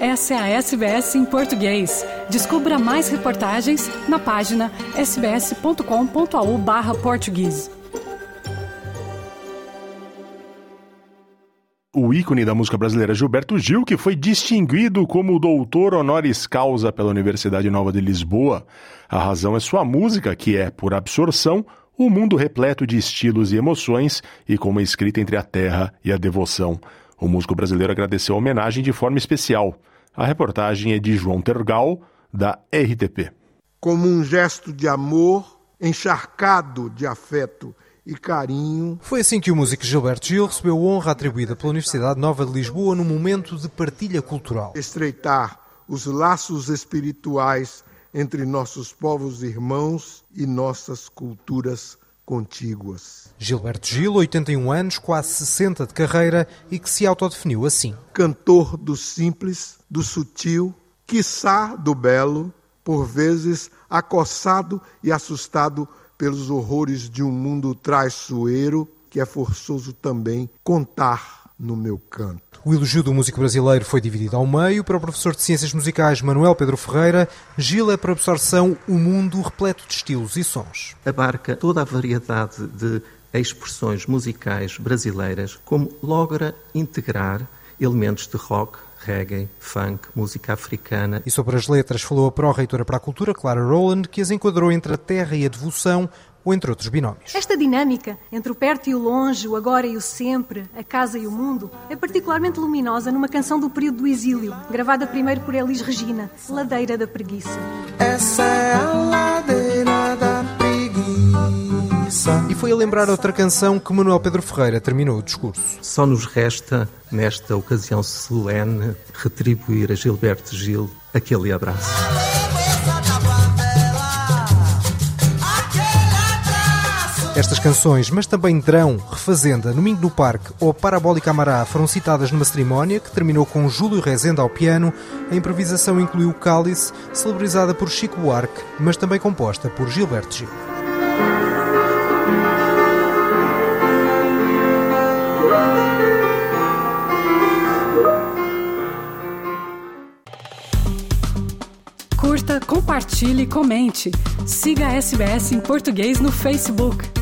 Essa é a SBS em português. Descubra mais reportagens na página sbs.com.au barra português. O ícone da música brasileira Gilberto Gil, que foi distinguido como doutor honoris causa pela Universidade Nova de Lisboa. A razão é sua música, que é, por absorção, um mundo repleto de estilos e emoções e com uma escrita entre a terra e a devoção. O músico brasileiro agradeceu a homenagem de forma especial. A reportagem é de João Tergal, da RTP. Como um gesto de amor, encharcado de afeto e carinho. Foi assim que o músico Gilberto Gil recebeu a honra atribuída pela Universidade Nova de Lisboa num momento de partilha cultural. Estreitar os laços espirituais entre nossos povos irmãos e nossas culturas contíguas. Gilberto Gil, 81 anos, quase 60 de carreira e que se autodefiniu assim. Cantor do simples, do sutil, quiçá do belo, por vezes acossado e assustado pelos horrores de um mundo traiçoeiro que é forçoso também contar no meu canto. O elogio do músico brasileiro foi dividido ao meio. Para o professor de Ciências Musicais Manuel Pedro Ferreira, Gil é para absorção o um mundo repleto de estilos e sons. Abarca toda a variedade de expressões musicais brasileiras, como logra integrar elementos de rock, reggae, funk, música africana. E sobre as letras falou a pró-reitora para a cultura, Clara Rowland, que as enquadrou entre a terra e a devoção, ou entre outros binómios. Esta dinâmica entre o perto e o longe, o agora e o sempre, a casa e o mundo, é particularmente luminosa numa canção do período do exílio, gravada primeiro por Elis Regina, Ladeira da Preguiça. Essa é a ladeira da preguiça. E foi a lembrar outra canção que Manuel Pedro Ferreira terminou o discurso. Só nos resta, nesta ocasião solene, retribuir a Gilberto Gil aquele abraço. Estas canções, mas também Drão, Refazenda, Domingo do Parque ou Parabólica Amará foram citadas numa cerimónia que terminou com Júlio Rezende ao piano. A improvisação incluiu Cálice, celebrizada por Chico Buarque, mas também composta por Gilberto Gil. Curta, compartilhe, comente. Siga a SBS em português no Facebook.